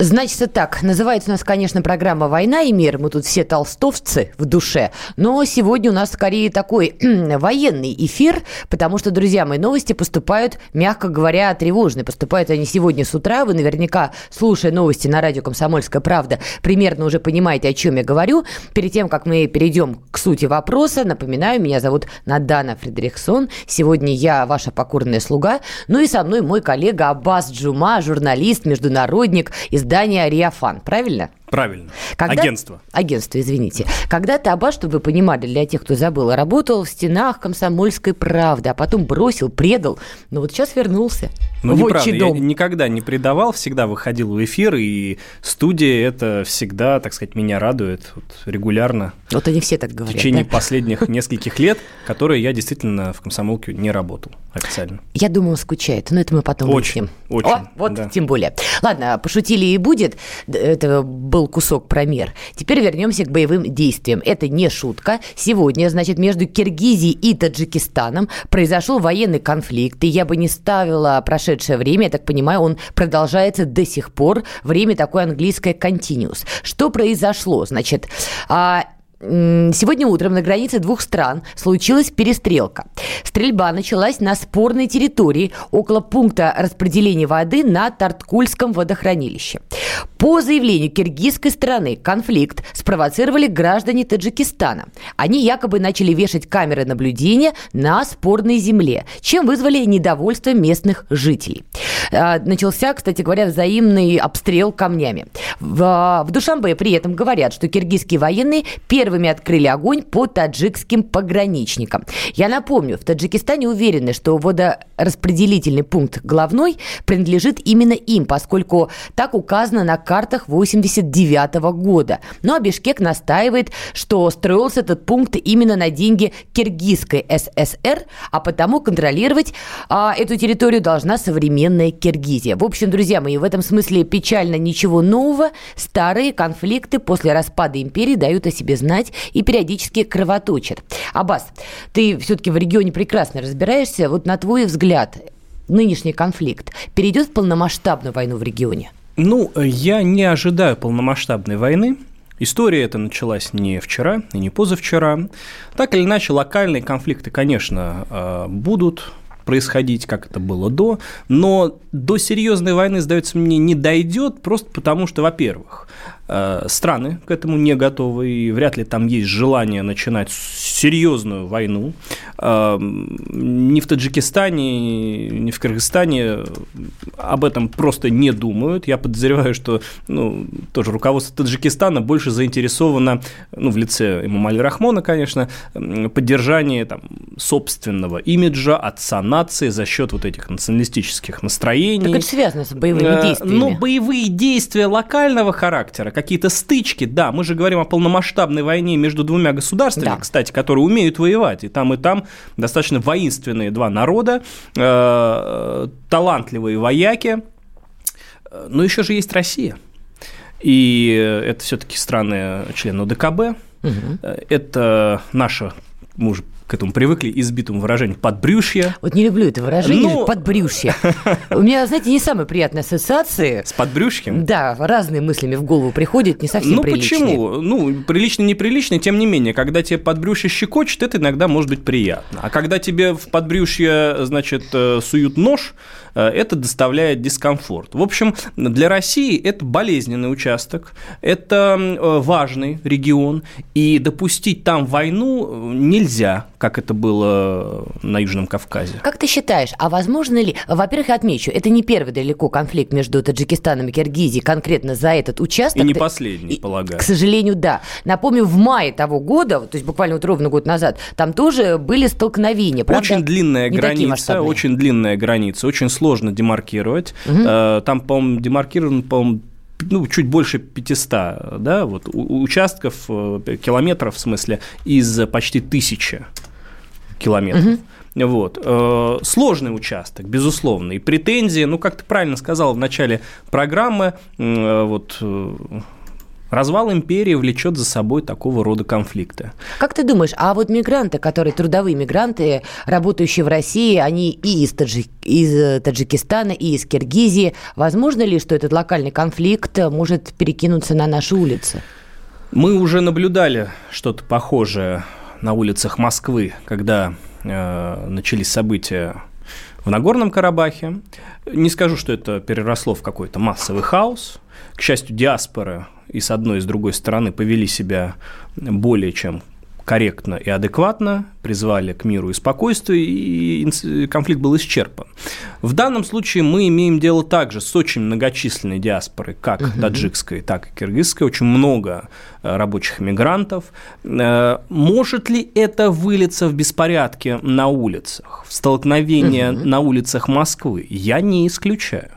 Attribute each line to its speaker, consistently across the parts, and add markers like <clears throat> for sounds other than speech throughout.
Speaker 1: Значит, так, называется у нас, конечно, программа «Война и мир». Мы тут все толстовцы в душе. Но сегодня у нас скорее такой <clears throat> военный эфир, потому что, друзья мои, новости поступают, мягко говоря, тревожные. Поступают они сегодня с утра. Вы наверняка, слушая новости на радио «Комсомольская правда», примерно уже понимаете, о чем я говорю. Перед тем, как мы перейдем к сути вопроса, напоминаю, меня зовут Надана Фредериксон. Сегодня я ваша покорная слуга. Ну и со мной мой коллега Аббас Джума, журналист, международник, из издание «Ариафан», правильно?
Speaker 2: Правильно. Когда... Агентство.
Speaker 1: Агентство, извините. Когда-то Аба, чтобы вы понимали, для тех, кто забыл, работал в стенах комсомольской правды, а потом бросил, предал. Но вот сейчас вернулся.
Speaker 2: Ну, неправда. Дом. Я никогда не предавал, всегда выходил в эфир, и студия это всегда, так сказать, меня радует вот, регулярно.
Speaker 1: Вот они все так говорят.
Speaker 2: В течение
Speaker 1: да?
Speaker 2: последних нескольких лет, которые я действительно в комсомолке не работал официально.
Speaker 1: Я думаю, он скучает, но это мы потом
Speaker 2: Очень, очень. О,
Speaker 1: вот да. тем более. Ладно, пошутили и будет. Это был кусок про мир. Теперь вернемся к боевым действиям. Это не шутка. Сегодня, значит, между Киргизией и Таджикистаном произошел военный конфликт, и я бы не ставила прошедшее время, я так понимаю, он продолжается до сих пор. Время такое английское continuous. Что произошло? Значит, а, Сегодня утром на границе двух стран случилась перестрелка. Стрельба началась на спорной территории около пункта распределения воды на Тарткульском водохранилище. По заявлению киргизской стороны конфликт спровоцировали граждане Таджикистана. Они якобы начали вешать камеры наблюдения на спорной земле, чем вызвали недовольство местных жителей. А, начался, кстати говоря, взаимный обстрел камнями. В, в Душанбе при этом говорят, что киргизские военные первые первыми открыли огонь по таджикским пограничникам. Я напомню, в Таджикистане уверены, что водораспределительный пункт главной принадлежит именно им, поскольку так указано на картах 89 года. Ну а Бишкек настаивает, что строился этот пункт именно на деньги Киргизской ССР, а потому контролировать а, эту территорию должна современная Киргизия. В общем, друзья мои, в этом смысле печально ничего нового. Старые конфликты после распада империи дают о себе знать знать и периодически кровоточат. Аббас, ты все-таки в регионе прекрасно разбираешься. Вот на твой взгляд, нынешний конфликт перейдет в полномасштабную войну в регионе?
Speaker 2: Ну, я не ожидаю полномасштабной войны. История эта началась не вчера и не позавчера. Так или иначе, локальные конфликты, конечно, э, будут происходить, как это было до, но до серьезной войны, сдается мне, не дойдет, просто потому что, во-первых, страны к этому не готовы, и вряд ли там есть желание начинать серьезную войну. Э, ни в Таджикистане, ни в Кыргызстане об этом просто не думают. Я подозреваю, что ну, тоже руководство Таджикистана больше заинтересовано, ну, в лице Имамали Рахмона, конечно, поддержание там, собственного имиджа, отца нации за счет вот этих националистических настроений. Так
Speaker 1: это связано с боевыми э, действиями.
Speaker 2: Ну, боевые действия локального характера, какие-то стычки, да, мы же говорим о полномасштабной войне между двумя государствами, да. кстати, которые умеют воевать, и там, и там достаточно воинственные два народа, э, талантливые вояки, но еще же есть Россия. И это все-таки страны члены ОДКБ, угу. это наша, мы уже к этому привыкли, избитому выражению «подбрюшье».
Speaker 1: Вот не люблю это выражение ну... «подбрюшье». <laughs> У меня, знаете, не самые приятные ассоциации.
Speaker 2: С подбрюшьем?
Speaker 1: Да, разные мыслями в голову приходят, не совсем
Speaker 2: ну,
Speaker 1: приличные.
Speaker 2: Ну, почему? Ну, прилично, неприлично, тем не менее, когда тебе подбрюшье щекочет, это иногда может быть приятно. А когда тебе в подбрюшье, значит, э, суют нож, это доставляет дискомфорт. В общем, для России это болезненный участок, это э, важный регион, и допустить там войну нельзя, как это было на Южном Кавказе.
Speaker 1: Как ты считаешь, а возможно ли... Во-первых, я отмечу, это не первый далеко конфликт между Таджикистаном и Киргизией конкретно за этот участок.
Speaker 2: И не последний, и, полагаю.
Speaker 1: К сожалению, да. Напомню, в мае того года, то есть буквально вот ровно год назад, там тоже были столкновения. Правда,
Speaker 2: очень длинная граница, очень длинная граница, очень сложно демаркировать. Угу. Там, по-моему, демаркирован, по-моему, ну, чуть больше 500 да, вот, участков, э, километров, в смысле, из почти тысячи километров. Угу. Вот. Э, сложный участок, безусловно. И претензии, ну, как ты правильно сказал в начале программы, э, вот Развал империи влечет за собой такого рода конфликты.
Speaker 1: Как ты думаешь, а вот мигранты, которые трудовые мигранты, работающие в России, они и из, Таджи... из э, Таджикистана, и из Киргизии, возможно ли, что этот локальный конфликт может перекинуться на наши улицы?
Speaker 2: Мы уже наблюдали что-то похожее на улицах Москвы, когда э, начались события в Нагорном Карабахе. Не скажу, что это переросло в какой-то массовый хаос. К счастью, диаспоры и с одной, и с другой стороны повели себя более чем корректно и адекватно, призвали к миру и спокойствию, и конфликт был исчерпан. В данном случае мы имеем дело также с очень многочисленной диаспорой, как угу. таджикской, так и киргизской, очень много э, рабочих мигрантов. Э, может ли это вылиться в беспорядки на улицах, в столкновения угу. на улицах Москвы? Я не исключаю.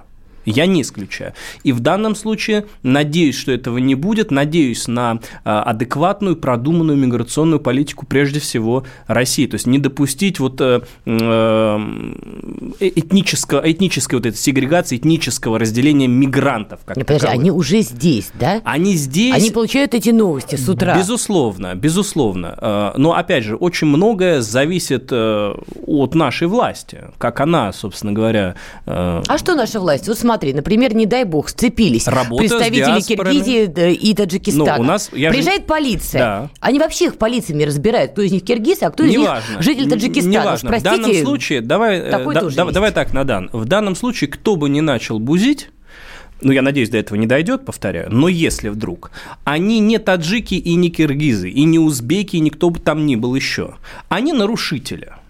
Speaker 2: Я не исключаю. И в данном случае надеюсь, что этого не будет. Надеюсь на а, адекватную, продуманную миграционную политику прежде всего России. То есть не допустить вот э, э, этнического, этнической вот этой сегрегации, этнического разделения мигрантов.
Speaker 1: Как подожди, они уже здесь, да?
Speaker 2: Они здесь.
Speaker 1: Они получают эти новости с утра.
Speaker 2: Безусловно, безусловно. Э, но, опять же, очень многое зависит от нашей власти. Как она, собственно говоря...
Speaker 1: А что наша власть? Вот смотри, например, не дай бог, сцепились Работа представители Киргизии и Таджикистана. Ну, у нас, я Приезжает же... полиция. Да. Они вообще их полициями разбирают, кто из них киргиз, а кто из Неважно. них житель Таджикистана.
Speaker 2: Неважно. Простите, в данном случае, давай, э, да, да, давай так, Надан, в данном случае, кто бы не начал бузить, ну, я надеюсь, до этого не дойдет, повторяю, но если вдруг, они не таджики и не киргизы, и не узбеки, и никто бы там ни был еще, они нарушители –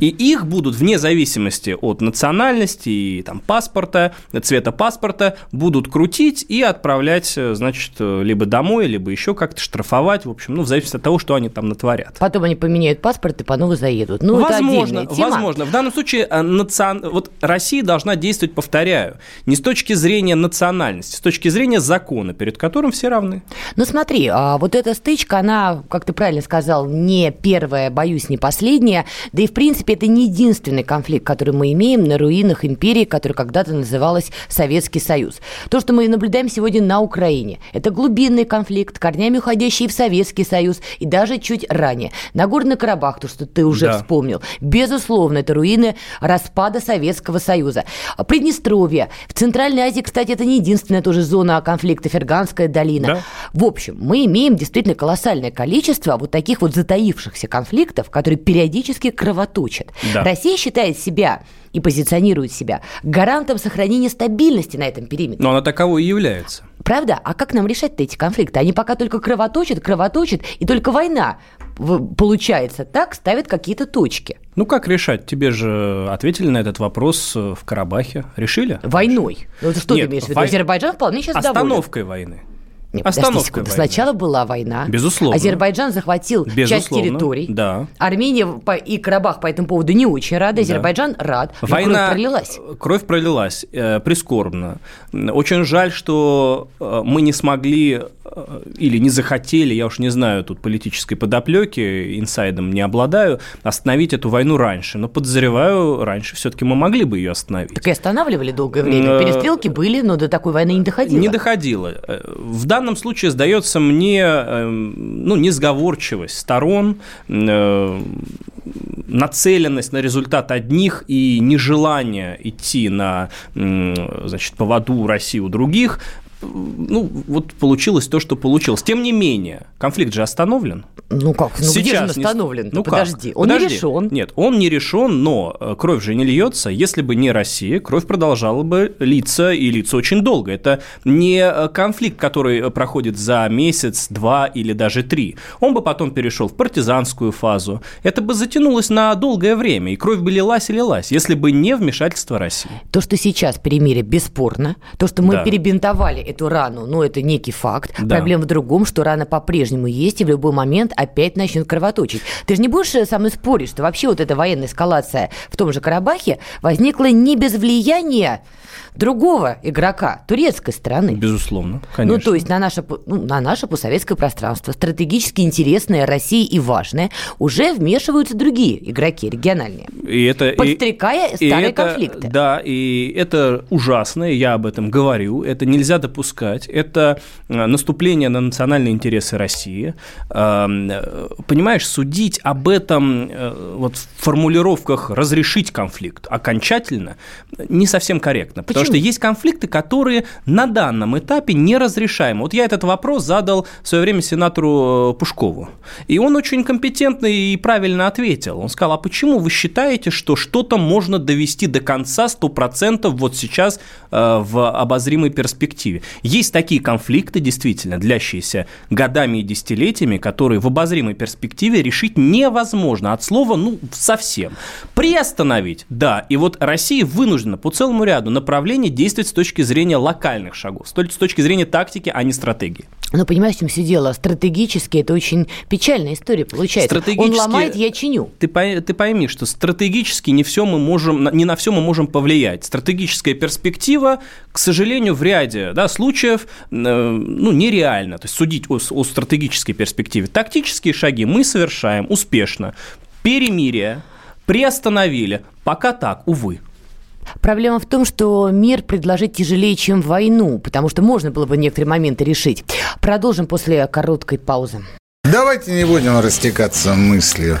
Speaker 2: и их будут вне зависимости от национальности и там, паспорта, цвета паспорта, будут крутить и отправлять, э, значит, э, либо домой, либо еще как-то штрафовать, в общем, ну, в зависимости от того, что они там натворят.
Speaker 1: Потом они поменяют паспорт и по новой заедут. Ну,
Speaker 2: возможно,
Speaker 1: это
Speaker 2: возможно. В данном случае э, национ... вот Россия должна действовать, повторяю, не с точки зрения национальности, с точки зрения закона, перед которым все равны.
Speaker 1: Ну, смотри, а вот эта стычка, она, как ты правильно сказал, не первая, боюсь, не последняя, да и в принципе, это не единственный конфликт, который мы имеем на руинах империи, которая когда-то называлась Советский Союз. То, что мы наблюдаем сегодня на Украине, это глубинный конфликт, корнями уходящий в Советский Союз и даже чуть ранее. Нагорный Карабах, то, что ты уже да. вспомнил, безусловно, это руины распада Советского Союза. Приднестровье. В Центральной Азии, кстати, это не единственная тоже зона конфликта, Ферганская долина. Да. В общем, мы имеем действительно колоссальное количество вот таких вот затаившихся конфликтов, которые периодически кровоточат кровоточит. Да. Россия считает себя и позиционирует себя гарантом сохранения стабильности на этом периметре.
Speaker 2: Но она таковой и является.
Speaker 1: Правда? А как нам решать-то эти конфликты? Они пока только кровоточат, кровоточат, и только война, получается, так ставит какие-то точки.
Speaker 2: Ну, как решать? Тебе же ответили на этот вопрос э, в Карабахе. Решили?
Speaker 1: Войной. Ну, что Нет, ты имеешь в виду? Вой... Азербайджан вполне сейчас
Speaker 2: Остановкой
Speaker 1: доволен.
Speaker 2: войны.
Speaker 1: Нет, Остановка войны. Сначала была война.
Speaker 2: Безусловно.
Speaker 1: Азербайджан захватил Безусловно. часть территорий.
Speaker 2: Да.
Speaker 1: Армения и Карабах по этому поводу не очень рады. Азербайджан да. рад.
Speaker 2: Война...
Speaker 1: кровь пролилась.
Speaker 2: Кровь пролилась. Э, прискорбно. Очень жаль, что э, мы не смогли э, или не захотели, я уж не знаю, тут политической подоплеки, инсайдом не обладаю, остановить эту войну раньше. Но подозреваю, раньше все-таки мы могли бы ее остановить.
Speaker 1: Так и останавливали долгое время. Э, Перестрелки были, но до такой войны не доходило.
Speaker 2: Не доходило. В данном случае сдается мне эм, ну, несговорчивость сторон, э, нацеленность на результат одних и нежелание идти на значит, поводу России у других, ну, вот получилось то, что получилось. Тем не менее, конфликт же остановлен.
Speaker 1: Ну как? Ну Сейчас где же он остановлен? Не... Ну подожди, как? он
Speaker 2: подожди.
Speaker 1: не решен.
Speaker 2: Нет, он не решен, но э, кровь же не льется. Если бы не Россия, кровь продолжала бы литься и литься очень долго. Это не э, конфликт, который э, проходит за месяц, два или даже три. Он бы потом перешел в партизанскую фазу. Это бы затянулось на долгое время, и кровь бы лилась и лилась, если бы не вмешательство России.
Speaker 1: То, что сейчас перемирие бесспорно, то, что мы да. перебинтовали эту рану, ну, это некий факт.
Speaker 2: Да.
Speaker 1: Проблема в другом, что рана по-прежнему есть, и в любой момент опять начнет кровоточить. Ты же не будешь со мной спорить, что вообще вот эта военная эскалация в том же Карабахе возникла не без влияния другого игрока, турецкой страны.
Speaker 2: Безусловно, конечно.
Speaker 1: Ну, то есть на наше, ну, на наше постсоветское пространство, стратегически интересное России и важное, уже вмешиваются другие игроки региональные,
Speaker 2: и это,
Speaker 1: подстрекая
Speaker 2: и,
Speaker 1: старые
Speaker 2: и это,
Speaker 1: конфликты.
Speaker 2: Да, и это ужасно, я об этом говорю, это нельзя допускать, это э, наступление на национальные интересы России. Эм, э, понимаешь, судить об этом э, вот в формулировках «разрешить конфликт» окончательно не совсем корректно, потому
Speaker 1: Почему?
Speaker 2: что есть конфликты, которые на данном этапе неразрешаемы. Вот я этот вопрос задал в свое время сенатору Пушкову, и он очень компетентно и правильно ответил. Он сказал, а почему вы считаете, что что-то можно довести до конца 100% вот сейчас э, в обозримой перспективе? Есть такие конфликты, действительно, длящиеся годами и десятилетиями, которые в обозримой перспективе решить невозможно. От слова, ну, совсем. Приостановить, да. И вот Россия вынуждена по целому ряду направлений действовать с точки зрения локальных шагов, с точки зрения тактики, а не стратегии.
Speaker 1: Ну, понимаешь, в чем все дело? Стратегически это очень печальная история получается. Он
Speaker 2: Стратегически-
Speaker 1: ломает, я чиню.
Speaker 2: Ты, ты пойми, что стратегически не все мы можем, не на все мы можем повлиять. Стратегическая перспектива, к сожалению, в ряде да, случаев э, ну, нереально. То есть судить о, о стратегической перспективе. Тактические шаги мы совершаем успешно. Перемирие приостановили. Пока так, увы.
Speaker 1: Проблема в том, что мир предложить тяжелее, чем войну, потому что можно было бы некоторые моменты решить. Продолжим после короткой паузы.
Speaker 3: Давайте не будем растекаться мыслью.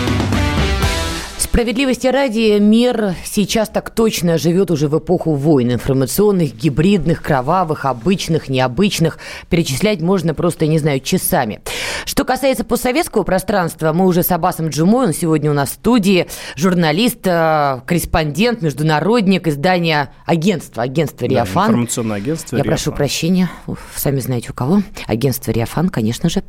Speaker 1: Справедливости ради, мир сейчас так точно живет уже в эпоху войн. Информационных, гибридных, кровавых, обычных, необычных. Перечислять можно просто, не знаю, часами. Что касается постсоветского пространства, мы уже с Аббасом Джумой, он сегодня у нас в студии, журналист, э, корреспондент, международник, издания агентства, агентство
Speaker 2: Да,
Speaker 1: «Риафан».
Speaker 2: информационное агентство
Speaker 1: Я
Speaker 2: «Риафан».
Speaker 1: прошу прощения, сами знаете у кого. Агентство «Риафан», конечно же.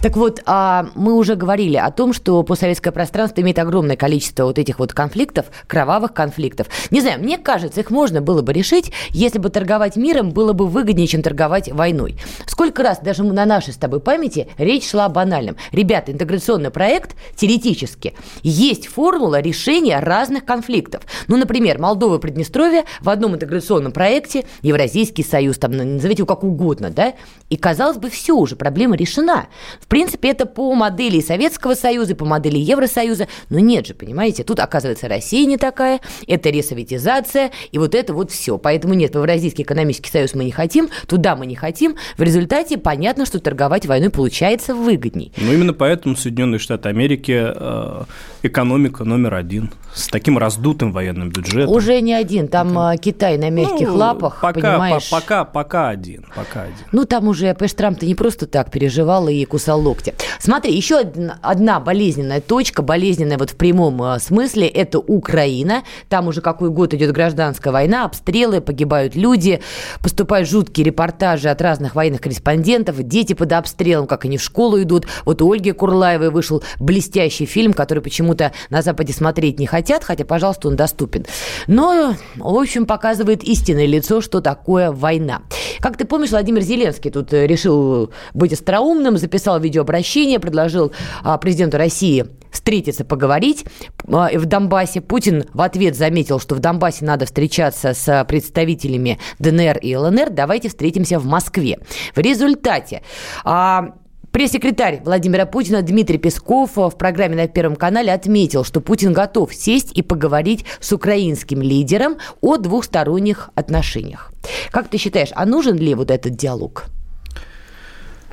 Speaker 1: Так вот, а, мы уже говорили о том, что постсоветское пространство имеет огромное количество вот этих вот конфликтов, кровавых конфликтов. Не знаю, мне кажется, их можно было бы решить, если бы торговать миром было бы выгоднее, чем торговать войной. Сколько раз даже на нашей с тобой памяти речь шла о банальном. Ребята, интеграционный проект теоретически есть формула решения разных конфликтов. Ну, например, Молдова, Приднестровье в одном интеграционном проекте, Евразийский союз, там назовите его как угодно, да, и казалось бы, все уже, проблема решена. В принципе, это по модели Советского Союза, по модели Евросоюза, но нет же, понимаете, тут, оказывается, Россия не такая, это ресоветизация, и вот это вот все. Поэтому нет, в Евразийский экономический союз мы не хотим, туда мы не хотим. В результате понятно, что торговать войной получается выгодней.
Speaker 2: Ну, именно поэтому Соединенные Штаты Америки э, экономика номер один с таким раздутым военным бюджетом.
Speaker 1: Уже не один, там а, Китай на мягких
Speaker 2: Ну,
Speaker 1: лапах,
Speaker 2: пока,
Speaker 1: понимаешь.
Speaker 2: по- пока, пока один, пока один.
Speaker 1: Ну, там уже, понимаешь, Трамп-то не просто так переживал и кусал локти. Смотри, еще одна, болезненная точка, болезненная вот в прямом э, смысле, это Украина. Там уже какой год идет гражданская война, обстрелы, погибают люди, поступают жуткие репортажи от разных военных корреспондентов, дети под обстрелом, как они в школу идут. Вот у Ольги Курлаевой вышел блестящий фильм, который почему-то на Западе смотреть не хотят, хотя, пожалуйста, он доступен. Но, в общем, показывает истинное лицо, что такое война. Как ты помнишь, Владимир Зеленский тут э, решил быть остроумным, записал видеообращение, предложил а, президенту России встретиться, поговорить в Донбассе. Путин в ответ заметил, что в Донбассе надо встречаться с представителями ДНР и ЛНР. Давайте встретимся в Москве. В результате а, Пресс-секретарь Владимира Путина Дмитрий Песков в программе на Первом канале отметил, что Путин готов сесть и поговорить с украинским лидером о двухсторонних отношениях. Как ты считаешь, а нужен ли вот этот диалог?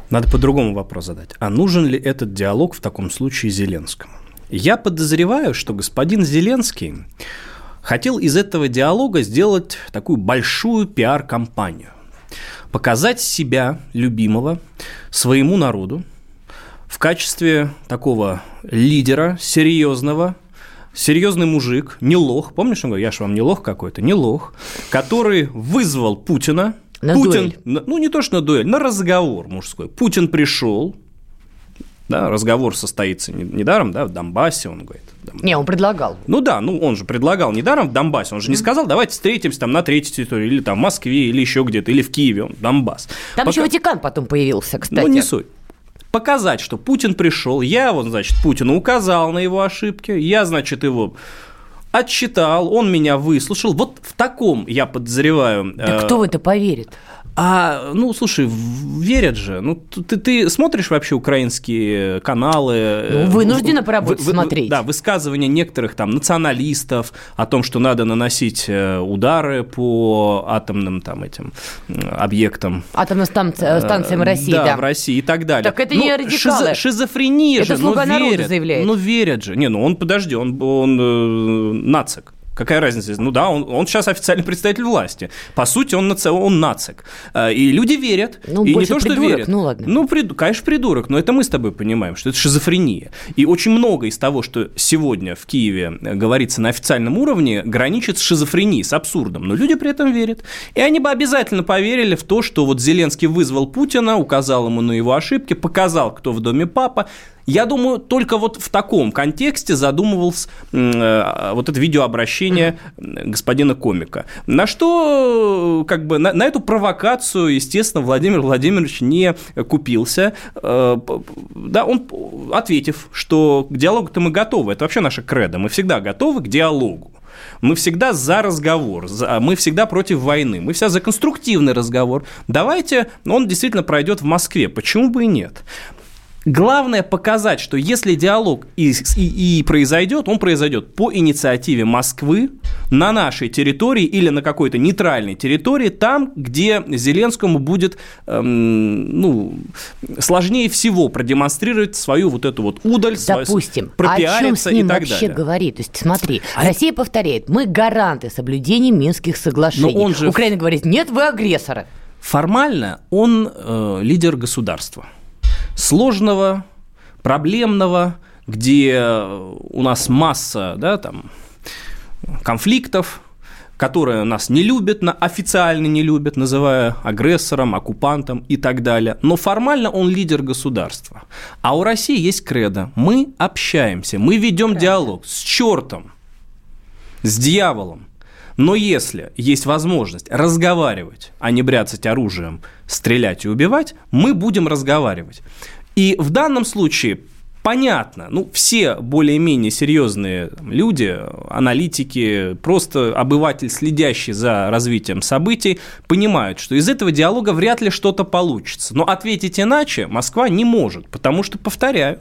Speaker 2: Надо по-другому вопрос задать. А нужен ли этот диалог в таком случае Зеленскому? Я подозреваю, что господин Зеленский хотел из этого диалога сделать такую большую пиар-компанию показать себя любимого своему народу в качестве такого лидера серьезного, серьезный мужик, не лох, помнишь, он говорит, я же вам не лох какой-то, не лох, который вызвал Путина,
Speaker 1: на
Speaker 2: Путин,
Speaker 1: дуэль.
Speaker 2: ну не то что на дуэль, на разговор мужской. Путин пришел, да, разговор состоится недаром, да, в Донбассе, он говорит.
Speaker 1: Не, он предлагал.
Speaker 2: Ну да, ну он же предлагал недаром в Донбассе, он же не сказал, давайте встретимся там на третьей территории, или там в Москве, или еще где-то, или в Киеве, он Донбасс.
Speaker 1: Там Пока... еще Ватикан потом появился, кстати.
Speaker 2: Ну не суть показать, что Путин пришел, я вот, значит, Путину указал на его ошибки, я, значит, его отчитал, он меня выслушал. Вот в таком, я подозреваю...
Speaker 1: Да э... кто в это поверит?
Speaker 2: А, ну, слушай, верят же. Ну, ты, ты смотришь вообще украинские каналы?
Speaker 1: Ну, вынуждена по работе вы, смотреть.
Speaker 2: Да, высказывания некоторых там националистов о том, что надо наносить э, удары по атомным там этим объектам.
Speaker 1: Атомным станциям, станциям э, России, да,
Speaker 2: да. в России и так далее.
Speaker 1: Так это ну, не радикалы.
Speaker 2: Шизо, шизофрения
Speaker 1: это
Speaker 2: же,
Speaker 1: слуга
Speaker 2: ну,
Speaker 1: верят, заявляет.
Speaker 2: Ну, верят же. Не, ну он, подожди, он, он э, нацик. Какая разница? Ну да, он, он сейчас официальный представитель власти. По сути, он, наци... он нацик. А, и люди верят.
Speaker 1: Ну,
Speaker 2: и
Speaker 1: не то,
Speaker 2: что
Speaker 1: придурок,
Speaker 2: верят.
Speaker 1: Ну, ладно.
Speaker 2: Ну, прид... конечно, придурок, но это мы с тобой понимаем, что это шизофрения. И очень много из того, что сегодня в Киеве говорится на официальном уровне, граничит с шизофренией, с абсурдом. Но люди при этом верят. И они бы обязательно поверили в то, что вот Зеленский вызвал Путина, указал ему на его ошибки, показал, кто в доме папа, я думаю, только вот в таком контексте задумывался э, вот это видеообращение господина комика. На что, как бы, на, на эту провокацию, естественно, Владимир Владимирович не купился. Э, да, он, ответив, что к диалогу-то мы готовы, это вообще наша кредо, мы всегда готовы к диалогу. Мы всегда за разговор, за, мы всегда против войны, мы всегда за конструктивный разговор. Давайте он действительно пройдет в Москве, почему бы и нет? Главное показать, что если диалог и, и, и произойдет, он произойдет по инициативе Москвы на нашей территории или на какой-то нейтральной территории, там, где Зеленскому будет эм, ну, сложнее всего продемонстрировать свою вот эту вот удаль,
Speaker 1: Допустим,
Speaker 2: свою, пропиариться
Speaker 1: о чем с ним
Speaker 2: и так
Speaker 1: вообще
Speaker 2: далее.
Speaker 1: говорит? То есть смотри, а Россия это... повторяет, мы гаранты соблюдения Минских соглашений. он же... Украина говорит, нет, вы агрессоры.
Speaker 2: Формально он э, лидер государства сложного, проблемного, где у нас масса да, там, конфликтов, которые нас не любят, официально не любят, называя агрессором, оккупантом и так далее. Но формально он лидер государства. А у России есть кредо. Мы общаемся, мы ведем диалог с чертом, с дьяволом. Но если есть возможность разговаривать, а не бряцать оружием, стрелять и убивать, мы будем разговаривать. И в данном случае понятно, ну, все более-менее серьезные люди, аналитики, просто обыватель, следящий за развитием событий, понимают, что из этого диалога вряд ли что-то получится. Но ответить иначе Москва не может, потому что, повторяю,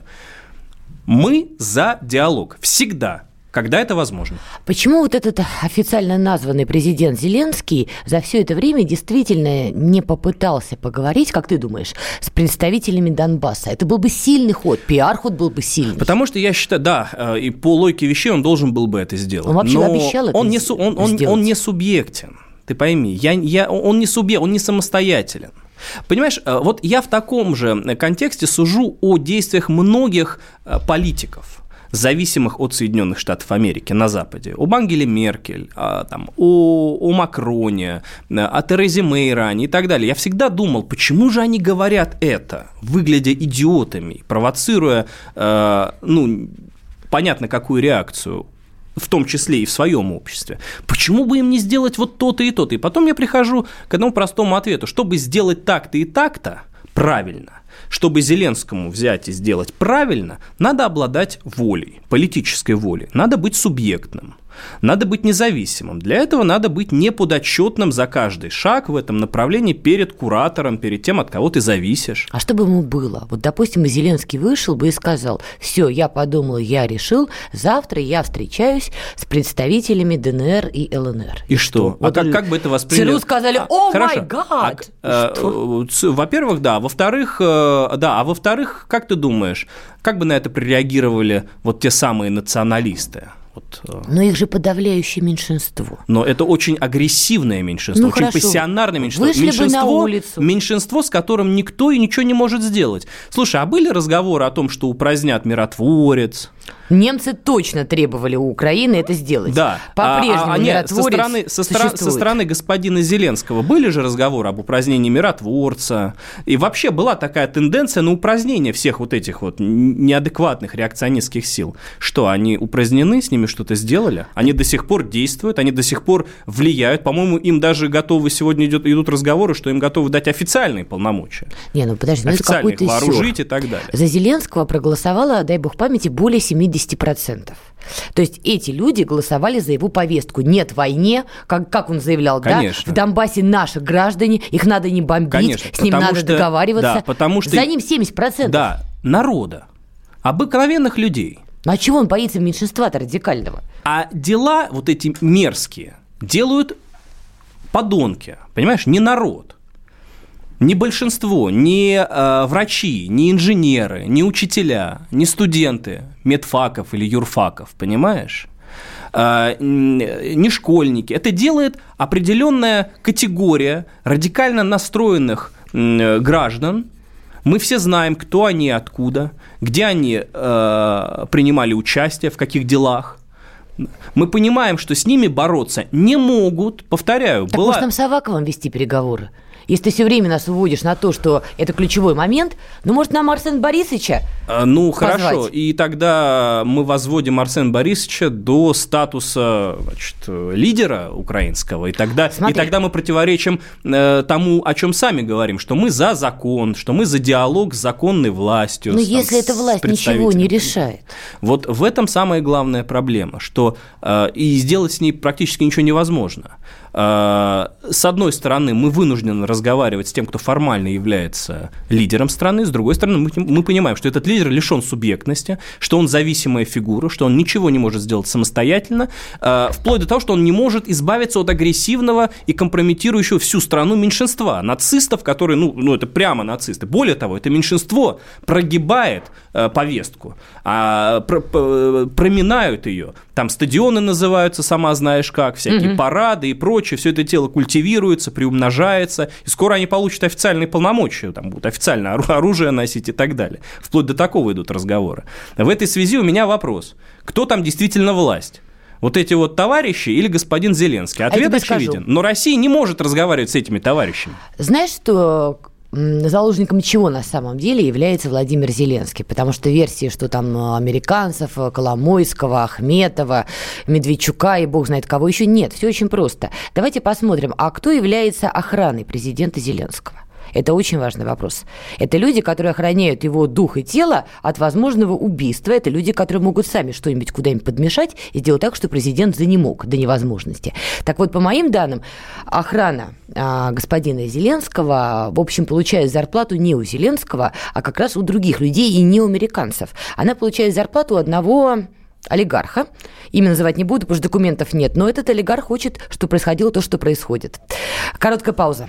Speaker 2: мы за диалог всегда когда это возможно.
Speaker 1: Почему вот этот официально названный президент Зеленский за все это время действительно не попытался поговорить, как ты думаешь, с представителями Донбасса? Это был бы сильный ход, пиар-ход был бы сильный.
Speaker 2: Потому что я считаю, да, э, и по логике вещей он должен был бы это сделать.
Speaker 1: Он вообще Но обещал это
Speaker 2: он не, он, он, он не субъектен. Ты пойми, я, я, он не субъект, он не самостоятелен. Понимаешь, э, вот я в таком же контексте сужу о действиях многих э, политиков – зависимых от Соединенных Штатов Америки на Западе. Об Ангеле Меркель, а, там, о, о Макроне, о Терезе Мэй и так далее. Я всегда думал, почему же они говорят это, выглядя идиотами, провоцируя, э, ну, понятно, какую реакцию в том числе и в своем обществе. Почему бы им не сделать вот то-то и то-то? И потом я прихожу к одному простому ответу. Чтобы сделать так-то и так-то, правильно. Чтобы Зеленскому взять и сделать правильно, надо обладать волей, политической волей. Надо быть субъектным. Надо быть независимым. Для этого надо быть неподотчетным за каждый шаг в этом направлении перед куратором, перед тем, от кого ты зависишь.
Speaker 1: А что бы ему было? Вот, допустим, Зеленский вышел бы и сказал, все, я подумал, я решил, завтра я встречаюсь с представителями ДНР и ЛНР.
Speaker 2: И что?
Speaker 1: Вот
Speaker 2: а как, как бы это восприняли?
Speaker 1: ЦРУ сказали, о май гад!
Speaker 2: Во-первых, да. Во-вторых, э, да. А во-вторых, как ты думаешь, как бы на это прореагировали вот те самые националисты? Вот,
Speaker 1: э, Но их же подавляющее меньшинство.
Speaker 2: Но это очень агрессивное меньшинство,
Speaker 1: Ну,
Speaker 2: очень
Speaker 1: хорошо.
Speaker 2: пассионарное меньшинство.
Speaker 1: Вышли бы на
Speaker 2: меньшинство,
Speaker 1: улицу.
Speaker 2: меньшинство, с которым никто и ничего не может сделать. Слушай, а были разговоры о том, что упразднят миротворец?
Speaker 1: Немцы точно требовали у Украины это сделать.
Speaker 2: Да.
Speaker 1: По-прежнему
Speaker 2: а, а, нет, со стороны, со, стороны, со стороны господина Зеленского были же разговоры об упразднении миротворца. И вообще была такая тенденция на упразднение всех вот этих вот неадекватных реакционистских сил. Что, они упразднены, с ними что-то сделали? Они до сих пор действуют, они до сих пор влияют. По-моему, им даже готовы, сегодня идет, идут разговоры, что им готовы дать официальные полномочия.
Speaker 1: Не, ну подожди, ну это какой-то
Speaker 2: вооружить и так далее.
Speaker 1: За Зеленского проголосовало, дай бог памяти, более 70%. То есть эти люди голосовали за его повестку. Нет войне, как, как он заявлял,
Speaker 2: Конечно.
Speaker 1: да? В Донбассе наши граждане, их надо не бомбить,
Speaker 2: Конечно,
Speaker 1: с ним надо
Speaker 2: что-
Speaker 1: договариваться.
Speaker 2: да, потому что-
Speaker 1: За ним 70%.
Speaker 2: Да, народа, обыкновенных людей.
Speaker 1: Ну а чего он боится меньшинства-то радикального?
Speaker 2: А дела вот эти мерзкие делают подонки, понимаешь, не народ. Не большинство, не э, врачи, не инженеры, не учителя, не студенты медфаков или юрфаков, понимаешь? Э, не школьники. Это делает определенная категория радикально настроенных м, граждан. Мы все знаем, кто они и откуда, где они э, принимали участие, в каких делах. Мы понимаем, что с ними бороться не могут. Повторяю,
Speaker 1: Так
Speaker 2: была...
Speaker 1: может нам с Аваковым вести переговоры? Если ты все время нас уводишь на то, что это ключевой момент, ну, может, нам Арсена Борисовича
Speaker 2: А, Ну,
Speaker 1: позвать?
Speaker 2: хорошо. И тогда мы возводим Арсена Борисовича до статуса значит, лидера украинского. И тогда, и тогда мы противоречим э, тому, о чем сами говорим, что мы за закон, что мы за диалог с законной властью.
Speaker 1: Ну,
Speaker 2: с, там,
Speaker 1: если эта власть ничего не решает.
Speaker 2: Вот в этом самая главная проблема, что э, и сделать с ней практически ничего невозможно. Э, с одной стороны, мы вынуждены разговаривать с тем, кто формально является лидером страны, с другой стороны, мы, понимаем, что этот лидер лишен субъектности, что он зависимая фигура, что он ничего не может сделать самостоятельно, э, вплоть до того, что он не может избавиться от агрессивного и компрометирующего всю страну меньшинства, нацистов, которые, ну, ну это прямо нацисты. Более того, это меньшинство прогибает э, повестку, а, п- проминают ее. Там стадионы называются, сама знаешь как, всякие парады и прочее. Все это тело культивируется, приумножается, и скоро они получат официальные полномочия, там будут официально ору- оружие носить и так далее. Вплоть до такого идут разговоры. В этой связи у меня вопрос. Кто там действительно власть? Вот эти вот товарищи или господин Зеленский?
Speaker 1: я
Speaker 2: Ответ
Speaker 1: скажу.
Speaker 2: очевиден. Но Россия не может разговаривать с этими товарищами.
Speaker 1: Знаешь, что заложником чего на самом деле является Владимир Зеленский? Потому что версии, что там э, американцев, э, Коломойского, Ахметова, Медведчука и бог знает кого еще нет. Все очень просто. Давайте посмотрим, а кто является охраной президента Зеленского? Это очень важный вопрос. Это люди, которые охраняют его дух и тело от возможного убийства. Это люди, которые могут сами что-нибудь куда-нибудь подмешать и сделать так, что президент занемог до невозможности. Так вот, по моим данным, охрана а, господина Зеленского, в общем, получает зарплату не у Зеленского, а как раз у других людей и не у американцев. Она получает зарплату одного олигарха. Имя называть не буду, потому что документов нет. Но этот олигарх хочет, чтобы происходило то, что происходит. Короткая пауза.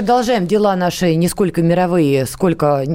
Speaker 1: Продолжаем дела наши не сколько мировые, сколько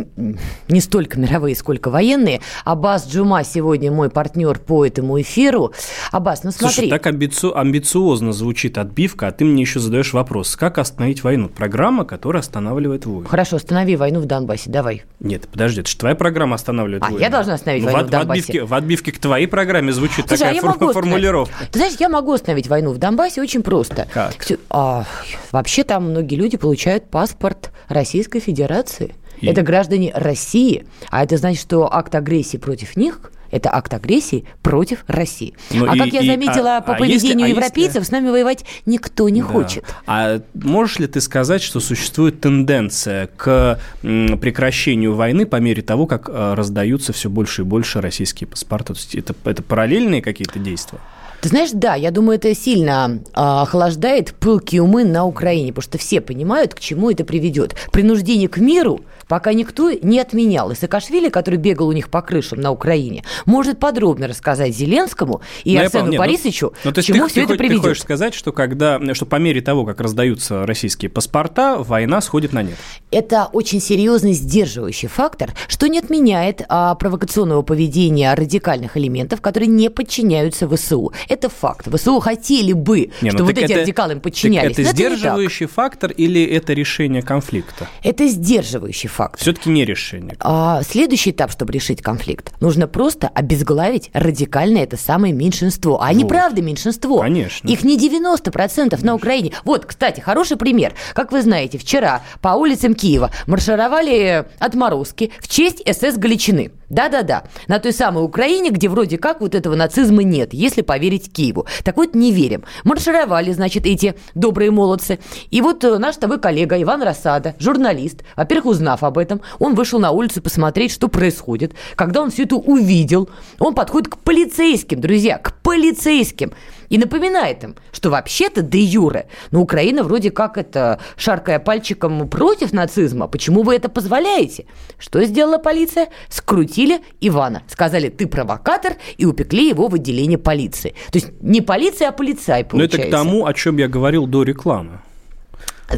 Speaker 1: не столько мировые, сколько военные. Аббас Джума сегодня мой партнер по этому эфиру. Аббас, ну смотри.
Speaker 2: Слушай, так амбици... амбициозно звучит отбивка, а ты мне еще задаешь вопрос, как остановить войну? Программа, которая останавливает войну.
Speaker 1: Хорошо, останови войну в Донбассе, давай.
Speaker 2: Нет, подожди, это же твоя программа останавливает
Speaker 1: а,
Speaker 2: войну.
Speaker 1: А, я должна остановить
Speaker 2: ну,
Speaker 1: войну
Speaker 2: в,
Speaker 1: в Донбассе?
Speaker 2: В отбивке, в отбивке к твоей программе звучит Слушай, такая а фор- формулировка.
Speaker 1: Ты знаешь, я могу остановить войну в Донбассе очень просто.
Speaker 2: Как?
Speaker 1: А, вообще там многие люди получают паспорт Российской Федерации. И? Это граждане России. А это значит, что акт агрессии против них это акт агрессии против России. Ну, а и, как я заметила и, а, по поведению а если, европейцев, если... с нами воевать никто не да. хочет.
Speaker 2: А можешь ли ты сказать, что существует тенденция к прекращению войны по мере того, как э, раздаются все больше и больше российские паспорта? То есть это, это параллельные какие-то действия?
Speaker 1: Ты знаешь, да, я думаю, это сильно э, охлаждает пылкие умы на Украине, потому что все понимают, к чему это приведет. Принуждение к миру пока никто не отменял. И Саакашвили, который бегал у них по крышам на Украине, может подробно рассказать Зеленскому и но ну, Арсену нет, ну, Борисовичу,
Speaker 2: ну,
Speaker 1: к чему
Speaker 2: ты,
Speaker 1: все
Speaker 2: ты,
Speaker 1: это приведет.
Speaker 2: Ты хочешь сказать, что, когда, что по мере того, как раздаются российские паспорта, война сходит на нет?
Speaker 1: Это очень серьезный сдерживающий фактор, что не отменяет а, провокационного поведения радикальных элементов, которые не подчиняются ВСУ. Это факт. ВСУ хотели бы, не, ну, вот эти это, радикалы им подчинялись.
Speaker 2: это сдерживающий это фактор или это решение конфликта?
Speaker 1: Это сдерживающий фактор.
Speaker 2: Все-таки не решение.
Speaker 1: А, следующий этап, чтобы решить конфликт, нужно просто обезглавить радикальное это самое меньшинство. А они вот. правда меньшинство.
Speaker 2: Конечно.
Speaker 1: Их не 90% Конечно. на Украине. Вот, кстати, хороший пример. Как вы знаете, вчера по улицам Киева маршировали отморозки в честь СС Галичины. Да-да-да, на той самой Украине, где вроде как вот этого нацизма нет, если поверить Киеву. Так вот, не верим. Маршировали, значит, эти добрые молодцы. И вот э, наш тобой коллега Иван Рассада, журналист, во-первых, узнав об этом, он вышел на улицу посмотреть, что происходит. Когда он все это увидел, он подходит к полицейским, друзья, к полицейским и напоминает им, что вообще-то де юре, но Украина вроде как это, шаркая пальчиком против нацизма, почему вы это позволяете? Что сделала полиция? Скрутили Ивана. Сказали, ты провокатор, и упекли его в отделение полиции. То есть не полиция, а полицай, получается.
Speaker 2: Но это к тому, о чем я говорил до рекламы.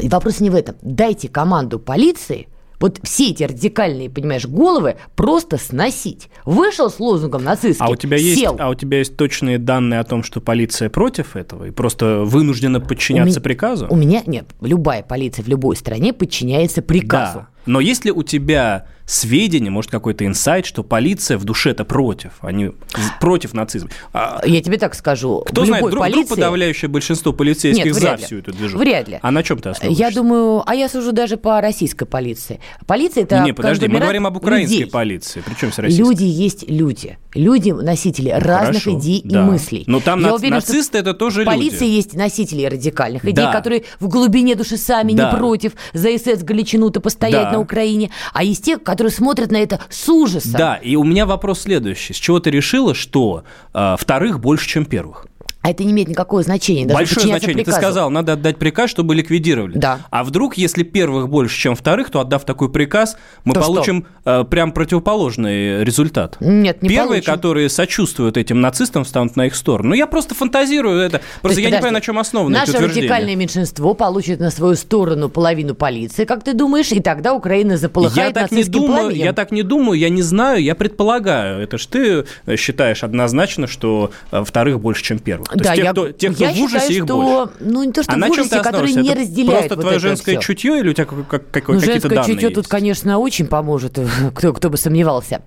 Speaker 1: Вопрос не в этом. Дайте команду полиции – вот все эти радикальные, понимаешь, головы просто сносить. Вышел с лозунгом нацистским,
Speaker 2: а у тебя
Speaker 1: сел.
Speaker 2: Есть, а у тебя есть точные данные о том, что полиция против этого и просто вынуждена подчиняться
Speaker 1: у
Speaker 2: приказу?
Speaker 1: У меня, нет, любая полиция в любой стране подчиняется приказу.
Speaker 2: Да. Но есть ли у тебя сведения, может, какой-то инсайт, что полиция в душе-то против, они против нацизма?
Speaker 1: А, Я тебе так скажу.
Speaker 2: Кто знает, вдруг, полиции... вдруг подавляющее большинство полицейских Нет, за всю эту движуху?
Speaker 1: Вряд ли.
Speaker 2: А на чем ты основываешься?
Speaker 1: Я думаю, а я сужу даже по российской полиции. Полиция это
Speaker 2: Не, подожди, мы говорим об украинской
Speaker 1: людей.
Speaker 2: полиции. Причем все российская?
Speaker 1: Люди есть люди. Люди носители разных
Speaker 2: Хорошо,
Speaker 1: идей
Speaker 2: да.
Speaker 1: и мыслей.
Speaker 2: Но там
Speaker 1: я
Speaker 2: нац...
Speaker 1: уверена,
Speaker 2: нацисты это тоже
Speaker 1: люди. Полиция есть носители радикальных идей,
Speaker 2: да.
Speaker 1: которые в глубине души сами
Speaker 2: да.
Speaker 1: не против за СС Галичину-то постоять
Speaker 2: да.
Speaker 1: На Украине. А есть те, которые смотрят на это с ужасом.
Speaker 2: Да, и у меня вопрос следующий. С чего ты решила, что э, вторых больше, чем первых?
Speaker 1: А это не имеет никакого значения. Даже
Speaker 2: Большое значение. Приказу. Ты сказал, надо отдать приказ, чтобы ликвидировали.
Speaker 1: Да.
Speaker 2: А вдруг, если первых больше, чем вторых, то отдав такой приказ, мы
Speaker 1: то
Speaker 2: получим э, прям противоположный результат.
Speaker 1: Нет, не
Speaker 2: Первые,
Speaker 1: получим.
Speaker 2: которые сочувствуют этим нацистам, станут на их сторону. Ну, я просто фантазирую это. Просто я подожди, не понимаю, на чем основано
Speaker 1: Наше
Speaker 2: это
Speaker 1: радикальное меньшинство получит на свою сторону половину полиции, как ты думаешь, и тогда Украина заполыхает
Speaker 2: я так не думаю,
Speaker 1: пламенем.
Speaker 2: Я так не думаю, я не знаю, я предполагаю. Это ж ты считаешь однозначно, что э, вторых больше, чем первых. То да, есть те, я, кто, те, кто я в ужасе,
Speaker 1: считаю,
Speaker 2: их
Speaker 1: что,
Speaker 2: больше.
Speaker 1: Ну, не то, что а в ужасе, которые не это разделяют
Speaker 2: Просто
Speaker 1: вот
Speaker 2: твое женское
Speaker 1: все.
Speaker 2: чутье или у тебя как, как,
Speaker 1: ну,
Speaker 2: какие-то
Speaker 1: женское
Speaker 2: данные
Speaker 1: чутье
Speaker 2: есть?
Speaker 1: тут, конечно, очень поможет, <laughs> кто, кто бы сомневался.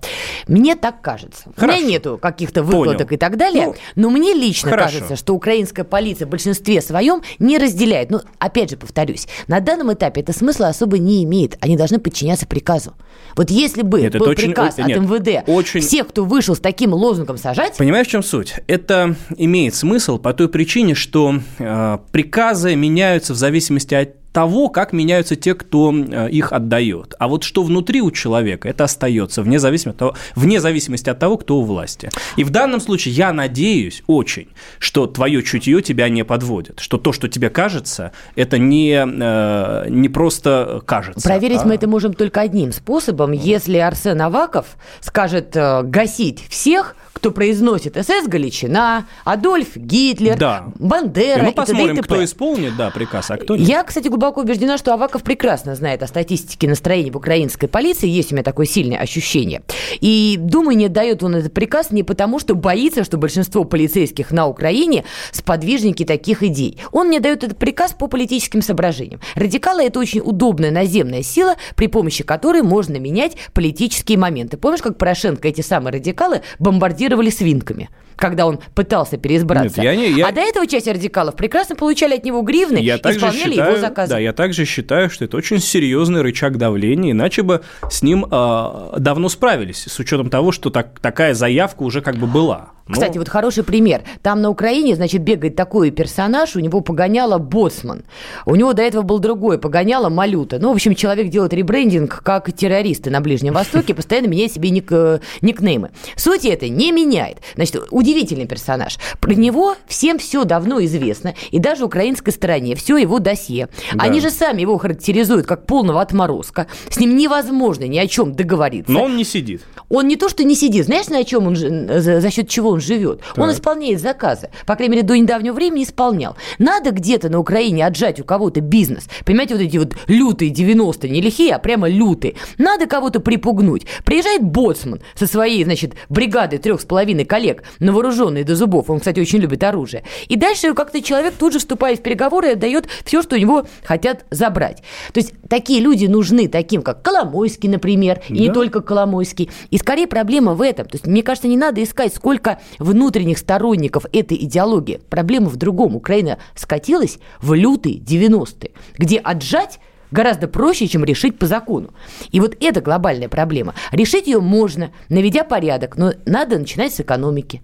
Speaker 1: Мне так кажется.
Speaker 2: Хорошо.
Speaker 1: У меня нету каких-то выкладок
Speaker 2: Понял.
Speaker 1: и так далее,
Speaker 2: ну,
Speaker 1: но мне лично
Speaker 2: хорошо.
Speaker 1: кажется, что украинская полиция в большинстве своем не разделяет. Ну, опять же, повторюсь, на данном этапе это смысла особо не имеет. Они должны подчиняться приказу. Вот если бы
Speaker 2: Нет,
Speaker 1: был
Speaker 2: очень,
Speaker 1: приказ
Speaker 2: нет,
Speaker 1: от МВД
Speaker 2: очень...
Speaker 1: всех, кто вышел с таким лозунгом сажать...
Speaker 2: Понимаешь, в чем суть? Это имеет смысл по той причине, что э, приказы меняются в зависимости от того, как меняются те, кто э, их отдает. А вот что внутри у человека, это остается вне зависимости, от того, вне зависимости от того, кто у власти. И в данном случае я надеюсь очень, что твое чутье тебя не подводит, что то, что тебе кажется, это не, э, не просто кажется.
Speaker 1: Проверить
Speaker 2: а...
Speaker 1: мы это можем только одним способом. Если Арсен Аваков скажет э, гасить всех, кто произносит СС Галичина, Адольф Гитлер,
Speaker 2: да.
Speaker 1: Бандера
Speaker 2: и мы посмотрим,
Speaker 1: и
Speaker 2: кто исполнит да, приказ, а кто нет.
Speaker 1: Я, кстати, глубоко убеждена, что Аваков прекрасно знает о статистике настроений в украинской полиции. Есть у меня такое сильное ощущение. И, думаю, не дает он этот приказ не потому, что боится, что большинство полицейских на Украине сподвижники таких идей. Он не дает этот приказ по политическим соображениям. Радикалы – это очень удобная наземная сила, при помощи которой можно менять политические моменты. Помнишь, как Порошенко эти самые радикалы бомбардировали свинками? когда он пытался переизбраться.
Speaker 2: Нет, я не, я...
Speaker 1: А до этого часть радикалов прекрасно получали от него гривны
Speaker 2: я
Speaker 1: и исполняли
Speaker 2: считаю,
Speaker 1: его заказы.
Speaker 2: Да, я также считаю, что это очень серьезный рычаг давления, иначе бы с ним э, давно справились, с учетом того, что так, такая заявка уже как бы была.
Speaker 1: Но... Кстати, вот хороший пример. Там на Украине, значит, бегает такой персонаж, у него погоняло Боцман. У него до этого был другой, погоняло Малюта. Ну, в общем, человек делает ребрендинг, как террористы на Ближнем Востоке, <laughs> постоянно меняет себе ник э, никнеймы. Суть это не меняет. Значит, удивительный персонаж. Про него всем все давно известно, и даже украинской стороне все его досье. Да. Они же сами его характеризуют как полного отморозка. С ним невозможно ни о чем договориться.
Speaker 2: Но он не сидит.
Speaker 1: Он не то, что не сидит. Знаешь, на чем он, за счет чего он живет? Так. Он исполняет заказы. По крайней мере, до недавнего времени исполнял. Надо где-то на Украине отжать у кого-то бизнес. Понимаете, вот эти вот лютые 90-е, не лихие, а прямо лютые. Надо кого-то припугнуть. Приезжает боцман со своей, значит, бригадой трех с половиной коллег на вооруженные до зубов. Он, кстати, очень любит оружие. И дальше как-то человек тут же вступает в переговоры и отдает все, что у него хотят забрать. То есть такие люди нужны, таким как Коломойский, например, и да. не только Коломойский. И скорее проблема в этом. То есть мне кажется, не надо искать, сколько внутренних сторонников этой идеологии. Проблема в другом. Украина скатилась в лютые 90-е, где отжать гораздо проще, чем решить по закону. И вот это глобальная проблема. Решить ее можно, наведя порядок, но надо начинать с экономики.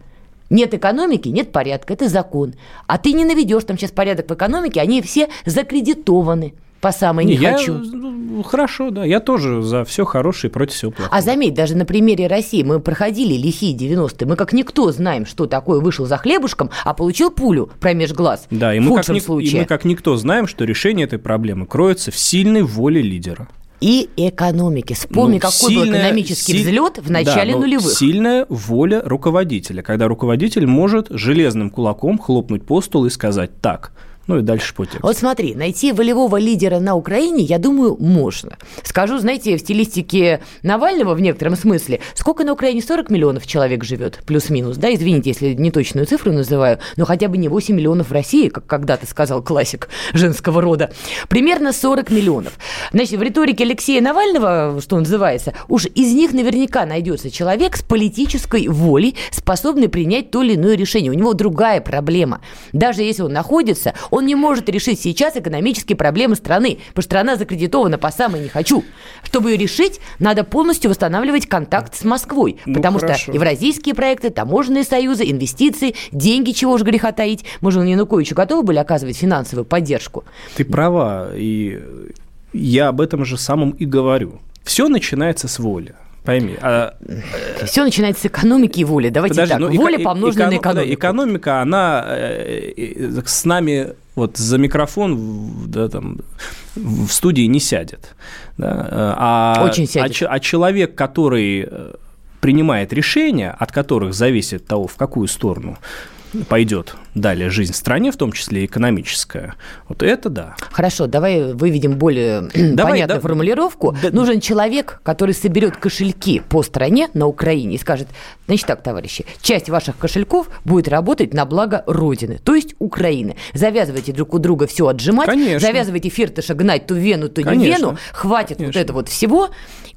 Speaker 1: Нет экономики, нет порядка, это закон. А ты не наведешь там сейчас порядок в экономике, они все закредитованы по самой не, не
Speaker 2: я,
Speaker 1: хочу.
Speaker 2: Ну, хорошо, да. Я тоже за все хорошее и против всего плохого.
Speaker 1: А заметь, даже на примере России мы проходили лихие 90-е. Мы как никто знаем, что такое вышел за хлебушком, а получил пулю промеж глаз.
Speaker 2: Да, и
Speaker 1: в
Speaker 2: мы, как,
Speaker 1: случае.
Speaker 2: и мы как никто знаем, что решение этой проблемы кроется в сильной воле лидера
Speaker 1: и экономики. Вспомни, ну, какой сильная, был экономический силь... взлет в начале
Speaker 2: да,
Speaker 1: нулевых.
Speaker 2: Сильная воля руководителя, когда руководитель может железным кулаком хлопнуть по столу и сказать так – ну и дальше по тексту.
Speaker 1: Вот смотри, найти волевого лидера на Украине, я думаю, можно. Скажу, знаете, в стилистике Навального в некотором смысле, сколько на Украине 40 миллионов человек живет, плюс-минус, да, извините, если неточную цифру называю, но хотя бы не 8 миллионов в России, как когда-то сказал классик женского рода. Примерно 40 миллионов. Значит, в риторике Алексея Навального, что называется, уж из них наверняка найдется человек с политической волей, способный принять то или иное решение. У него другая проблема. Даже если он находится, он не может решить сейчас экономические проблемы страны, потому что страна закредитована по самой не хочу. Чтобы ее решить, надо полностью восстанавливать контакт с Москвой, ну, потому хорошо. что евразийские проекты, таможенные союзы, инвестиции, деньги, чего уж греха таить. Мы же Януковичу готовы были оказывать финансовую поддержку.
Speaker 2: Ты права, и я об этом же самом и говорю. Все начинается с воли. Пойми. А...
Speaker 1: Все начинается с экономики и воли. Давайте Подожди, так. Ну, Воля помножена эко- на экономику.
Speaker 2: Экономика, она э, с нами вот за микрофон да, там, в студии не сядет. Да,
Speaker 1: а, Очень сядет.
Speaker 2: А, а человек, который э, принимает решения, от которых зависит того, в какую сторону пойдет далее жизнь в стране, в том числе экономическая, вот это да.
Speaker 1: Хорошо, давай выведем более <clears throat> давай, понятную да, формулировку. Да, Нужен человек, который соберет кошельки по стране на Украине и скажет, значит так, товарищи, часть ваших кошельков будет работать на благо Родины, то есть Украины. Завязывайте друг у друга все отжимать, Конечно. завязывайте фиртыша гнать ту вену, ту не вену, хватит Конечно. вот это вот всего,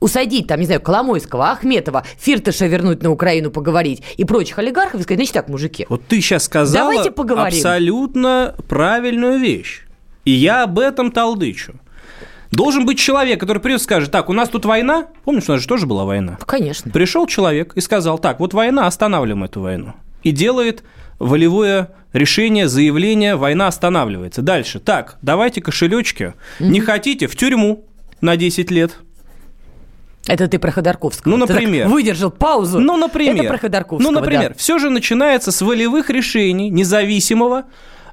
Speaker 1: усадить там, не знаю, Коломойского, Ахметова, Фиртыша вернуть на Украину поговорить и прочих олигархов и сказать, значит так, мужики.
Speaker 2: Вот ты сейчас сказала Давайте поговорим. абсолютно правильную вещь. И я об этом толдычу. Должен быть человек, который придет и скажет, так, у нас тут война. Помнишь, у нас же тоже была война?
Speaker 1: Конечно.
Speaker 2: Пришел человек и сказал, так, вот война, останавливаем эту войну. И делает волевое решение, заявление, война останавливается. Дальше, так, давайте кошелечки. Mm-hmm. Не хотите, в тюрьму на 10 лет.
Speaker 1: Это ты про Ходорковского.
Speaker 2: Ну, например.
Speaker 1: Выдержал паузу.
Speaker 2: Ну, например.
Speaker 1: Это про Ходорковского,
Speaker 2: Ну, например. Да. Все же начинается с волевых решений независимого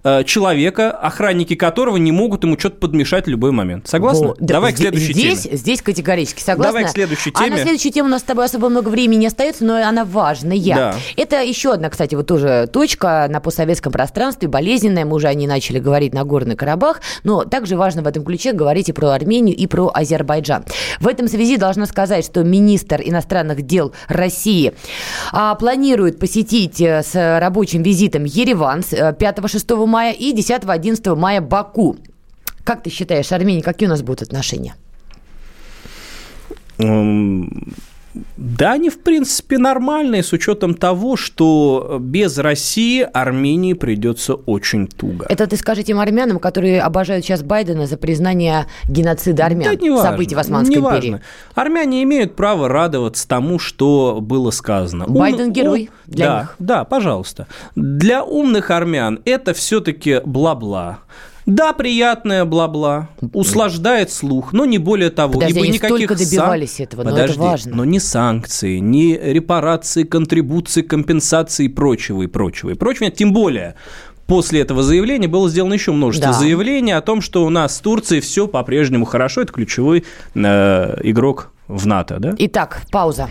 Speaker 2: Э, человека, охранники которого не могут ему что-то подмешать в любой момент. Согласна?
Speaker 1: Да, Давай к следующей здесь, теме. Здесь категорически согласна.
Speaker 2: Давай к следующей теме.
Speaker 1: А на следующую тему у нас с тобой особо много времени не остается, но она важная. Да. Это еще одна, кстати, вот тоже точка на постсоветском пространстве, болезненная. Мы уже о ней начали говорить на Горный Карабах, но также важно в этом ключе говорить и про Армению, и про Азербайджан. В этом связи должна сказать, что министр иностранных дел России а, планирует посетить э, с рабочим визитом Ереван 5-6 мая и 10-11 мая Баку. Как ты считаешь, Армения, какие у нас будут отношения?
Speaker 2: Да, они, в принципе, нормальные, с учетом того, что без России Армении придется очень туго.
Speaker 1: Это ты скажи тем армянам, которые обожают сейчас Байдена за признание геноцида армян,
Speaker 2: да не важно,
Speaker 1: событий в Османской
Speaker 2: не
Speaker 1: империи.
Speaker 2: Важно. Армяне имеют право радоваться тому, что было сказано.
Speaker 1: Байден Ум, герой для
Speaker 2: да,
Speaker 1: них.
Speaker 2: Да, пожалуйста. Для умных армян это все-таки бла-бла. Да, приятное бла-бла, услаждает слух, но не более того.
Speaker 1: Подожди,
Speaker 2: ибо
Speaker 1: они
Speaker 2: никаких
Speaker 1: столько добивались сан... этого, Подожди, но это важно.
Speaker 2: но не санкции, не репарации, контрибуции, компенсации и прочего, и прочего, и прочего. Тем более, после этого заявления было сделано еще множество да. заявлений о том, что у нас с Турцией все по-прежнему хорошо. Это ключевой э, игрок в НАТО, да?
Speaker 1: Итак, пауза.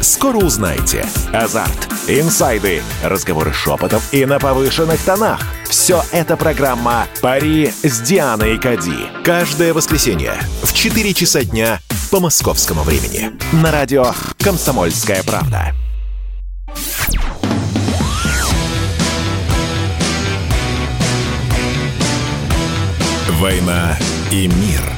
Speaker 4: Скоро узнаете. Азарт, инсайды, разговоры шепотов и на повышенных тонах. Все это программа «Пари с Дианой Кади». Каждое воскресенье в 4 часа дня по московскому времени. На радио «Комсомольская правда». «Война и мир» –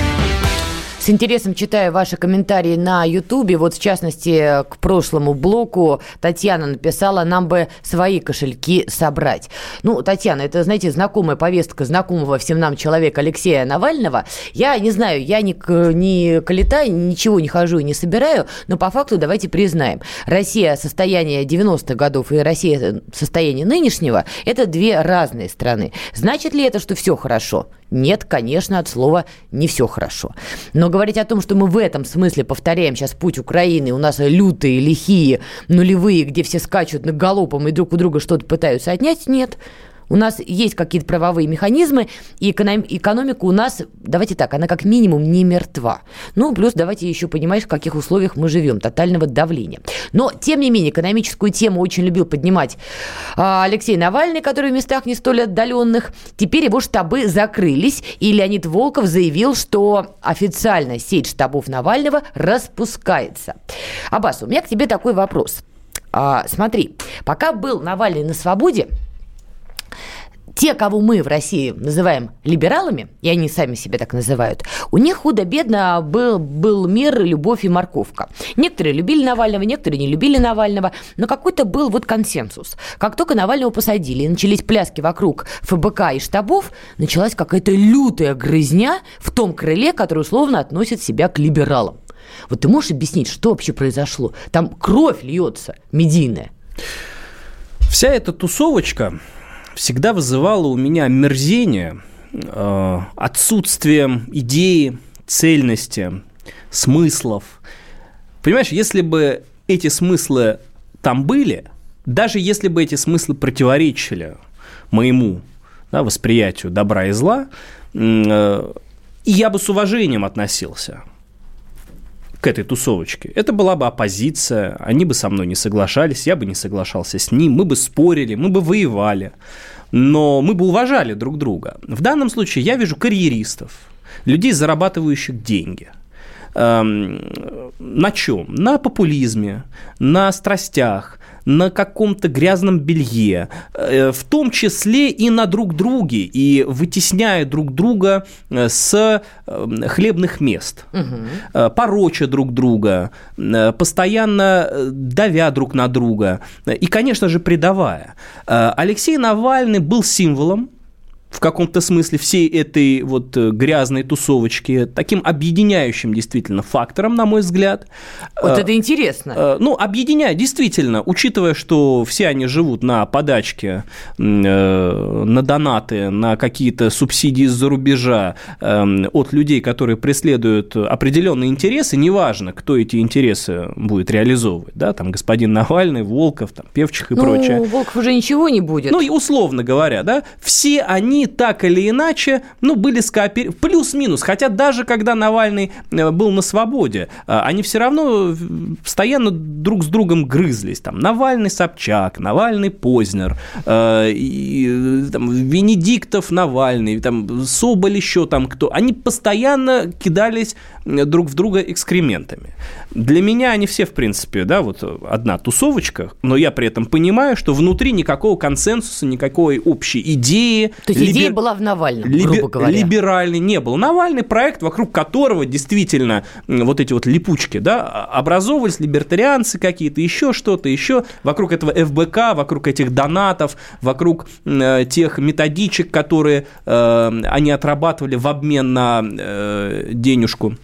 Speaker 1: С интересом читаю ваши комментарии на Ютубе. Вот, в частности, к прошлому блоку Татьяна написала, нам бы свои кошельки собрать. Ну, Татьяна, это, знаете, знакомая повестка знакомого всем нам человека Алексея Навального. Я не знаю, я не, не калита, ничего не хожу и не собираю, но по факту давайте признаем. Россия состояние 90-х годов и Россия состояние нынешнего – это две разные страны. Значит ли это, что все хорошо? Нет, конечно, от слова не все хорошо. Но говорить о том, что мы в этом смысле повторяем сейчас путь Украины, у нас лютые, лихие, нулевые, где все скачут на галопом и друг у друга что-то пытаются отнять, нет. У нас есть какие-то правовые механизмы, и экономика у нас, давайте так, она как минимум не мертва. Ну, плюс давайте еще понимать, в каких условиях мы живем, тотального давления. Но, тем не менее, экономическую тему очень любил поднимать а, Алексей Навальный, который в местах не столь отдаленных. Теперь его штабы закрылись, и Леонид Волков заявил, что официально сеть штабов Навального распускается. Аббас, у меня к тебе такой вопрос. А, смотри, пока был Навальный на свободе, те, кого мы в России называем либералами, и они сами себя так называют, у них худо-бедно был, был мир, любовь и морковка. Некоторые любили Навального, некоторые не любили Навального, но какой-то был вот консенсус. Как только Навального посадили и начались пляски вокруг ФБК и штабов, началась какая-то лютая грызня в том крыле, которое условно относит себя к либералам. Вот ты можешь объяснить, что вообще произошло? Там кровь льется медийная.
Speaker 2: Вся эта тусовочка, всегда вызывало у меня мерзение, э, идеи, цельности, смыслов. Понимаешь, если бы эти смыслы там были, даже если бы эти смыслы противоречили моему да, восприятию добра и зла, э, и я бы с уважением относился к этой тусовочке. Это была бы оппозиция, они бы со мной не соглашались, я бы не соглашался с ним, мы бы спорили, мы бы воевали, но мы бы уважали друг друга. В данном случае я вижу карьеристов, людей, зарабатывающих деньги – на чем? На популизме, на страстях, на каком-то грязном белье, э, в том числе и на друг друге, и вытесняя друг друга э, с эм, хлебных мест, угу. пороча друг друга, постоянно давя друг на друга и, конечно же, предавая. Алексей Навальный был символом в каком-то смысле всей этой вот э, грязной тусовочки таким объединяющим действительно фактором, на мой взгляд.
Speaker 1: Вот это интересно.
Speaker 2: Э, ну, объединяя, действительно, учитывая, что все они живут на подачке, э, на донаты, на какие-то субсидии из-за рубежа от людей, которые преследуют определенные интересы, неважно, кто эти интересы будет реализовывать, да, там господин Навальный, Волков, там, Певчих и
Speaker 1: ну,
Speaker 2: прочее.
Speaker 1: Волков уже ничего не будет.
Speaker 2: Ну, и условно говоря, да, все они так или иначе, ну, были скоопер... плюс-минус, хотя даже когда Навальный э, был на свободе, э, они все равно постоянно друг с другом грызлись, там, Навальный Собчак, Навальный Познер, э, и, там, Венедиктов Навальный, там, Соболь еще там кто, они постоянно кидались друг в друга экскрементами. Для меня они все, в принципе, да, вот одна тусовочка, но я при этом понимаю, что внутри никакого консенсуса, никакой общей идеи.
Speaker 1: То есть идея была в Навальном, либер... грубо говоря.
Speaker 2: Либеральный не был. Навальный проект, вокруг которого действительно вот эти вот липучки, да, образовывались либертарианцы какие-то, еще что-то, еще вокруг этого ФБК, вокруг этих донатов, вокруг э, тех методичек, которые э, они отрабатывали в обмен на э, денежку.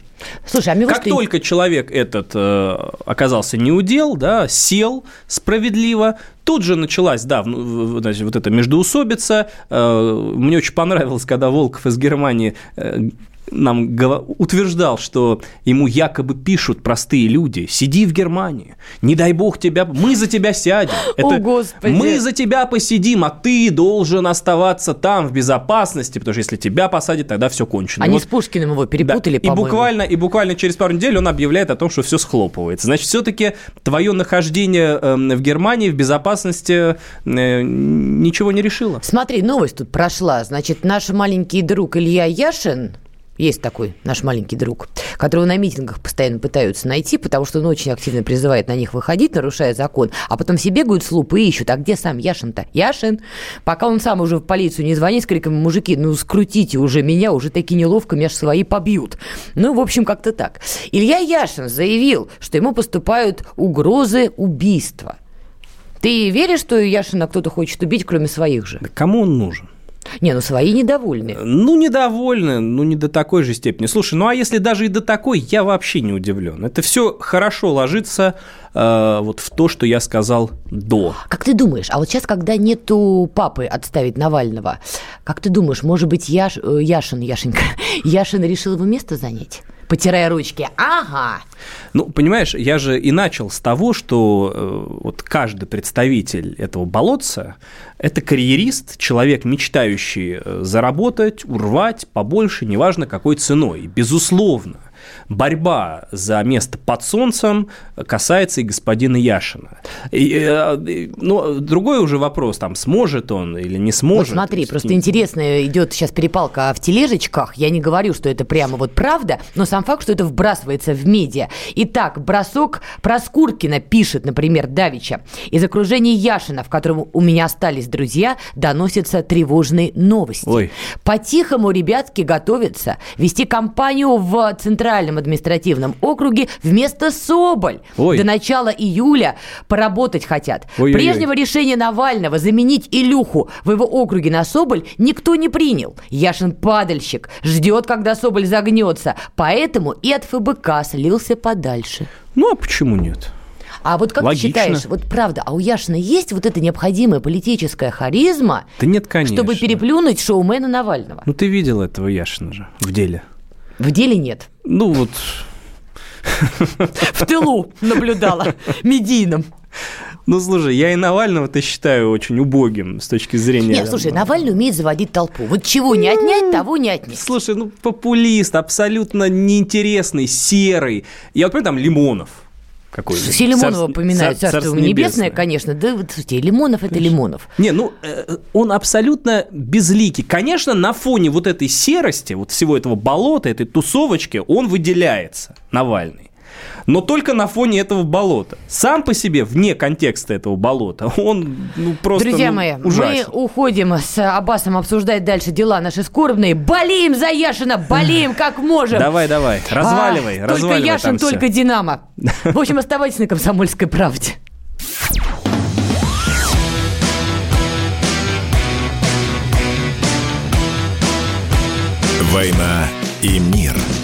Speaker 2: Слушай, а мне как вот только человек этот э, оказался неудел, да, сел справедливо, тут же началась, да, значит, вот эта междоусобица. Э, мне очень понравилось, когда Волков из Германии э, нам утверждал, что ему якобы пишут простые люди, сиди в Германии, не дай бог тебя, мы за тебя сядем.
Speaker 1: Это О, Господи.
Speaker 2: Мы за тебя посидим, а ты должен оставаться там в безопасности, потому что если тебя посадят, тогда все кончено.
Speaker 1: Они вот, с Пушкиным его перепутали,
Speaker 2: да, и буквально, и буквально через пару недель он объявляет о том, что все схлопывается. Значит, все-таки твое нахождение эм, в Германии в безопасности э, ничего не решило.
Speaker 1: Смотри, новость тут прошла. Значит, наш маленький друг Илья Яшин есть такой наш маленький друг, которого на митингах постоянно пытаются найти, потому что он очень активно призывает на них выходить, нарушая закон, а потом все бегают с лупы и ищут, а где сам Яшин-то? Яшин? Пока он сам уже в полицию не звонит с криком, мужики, ну скрутите уже меня, уже такие неловко, меня же свои побьют. Ну, в общем, как-то так. Илья Яшин заявил, что ему поступают угрозы убийства. Ты веришь, что Яшина кто-то хочет убить, кроме своих же?
Speaker 2: Да кому он нужен?
Speaker 1: Не, ну свои недовольны.
Speaker 2: Ну, недовольны, ну не до такой же степени. Слушай, ну а если даже и до такой, я вообще не удивлен. Это все хорошо ложится э, вот в то, что я сказал до.
Speaker 1: Как ты думаешь, а вот сейчас, когда нету папы отставить Навального, как ты думаешь, может быть, Яш, э, Яшин, Яшенька, <laughs> Яшин решил его место занять? Потирая ручки. Ага.
Speaker 2: Ну, понимаешь, я же и начал с того, что э, вот каждый представитель этого болотца – это карьерист, человек, мечтающий э, заработать, урвать побольше, неважно какой ценой. Безусловно борьба за место под солнцем касается и господина Яшина. И, э, ну, другой уже вопрос, там, сможет он или не сможет.
Speaker 1: Вот смотри, просто интересно, идет сейчас перепалка в тележечках. Я не говорю, что это прямо вот правда, но сам факт, что это вбрасывается в медиа. Итак, бросок Проскуркина пишет, например, Давича. Из окружения Яшина, в котором у меня остались друзья, доносятся тревожные новости. Ой. По-тихому ребятки готовятся вести кампанию в Центральном административном округе вместо Соболь. Ой. До начала июля поработать хотят. Ой, Прежнего решения Навального заменить Илюху в его округе на Соболь никто не принял. Яшин падальщик, ждет, когда Соболь загнется, поэтому и от ФБК слился подальше.
Speaker 2: Ну а почему нет?
Speaker 1: А вот как Логично. ты считаешь, вот правда, а у Яшина есть вот эта необходимая политическая харизма,
Speaker 2: да нет, конечно.
Speaker 1: чтобы переплюнуть шоумена Навального?
Speaker 2: Ну ты видел этого Яшина же в деле.
Speaker 1: В деле нет.
Speaker 2: Ну вот
Speaker 1: В тылу наблюдала, медийном.
Speaker 2: Ну, слушай, я и Навального-то считаю очень убогим с точки зрения...
Speaker 1: Нет, слушай, Навальный умеет заводить толпу. Вот чего не отнять, того не отнять.
Speaker 2: Слушай, ну, популист, абсолютно неинтересный, серый. Я вот понимаю, там Лимонов какой
Speaker 1: Все Лимонова поминают, царство, царство небесное, небесное, конечно. Да, слушайте, Лимонов – это Лимонов.
Speaker 2: Не, ну, э, он абсолютно безликий. Конечно, на фоне вот этой серости, вот всего этого болота, этой тусовочки, он выделяется, Навальный но только на фоне этого болота. Сам по себе, вне контекста этого болота, он ну, просто
Speaker 1: Друзья
Speaker 2: ну,
Speaker 1: мои,
Speaker 2: ужасен.
Speaker 1: мы уходим с Аббасом обсуждать дальше дела наши скорбные. Болеем за Яшина, болеем как можем.
Speaker 2: Давай, давай, разваливай, а, разваливай
Speaker 1: Только Яшин, только
Speaker 2: все.
Speaker 1: Динамо. <laughs> В общем, оставайтесь на «Комсомольской правде».
Speaker 4: «Война и мир» –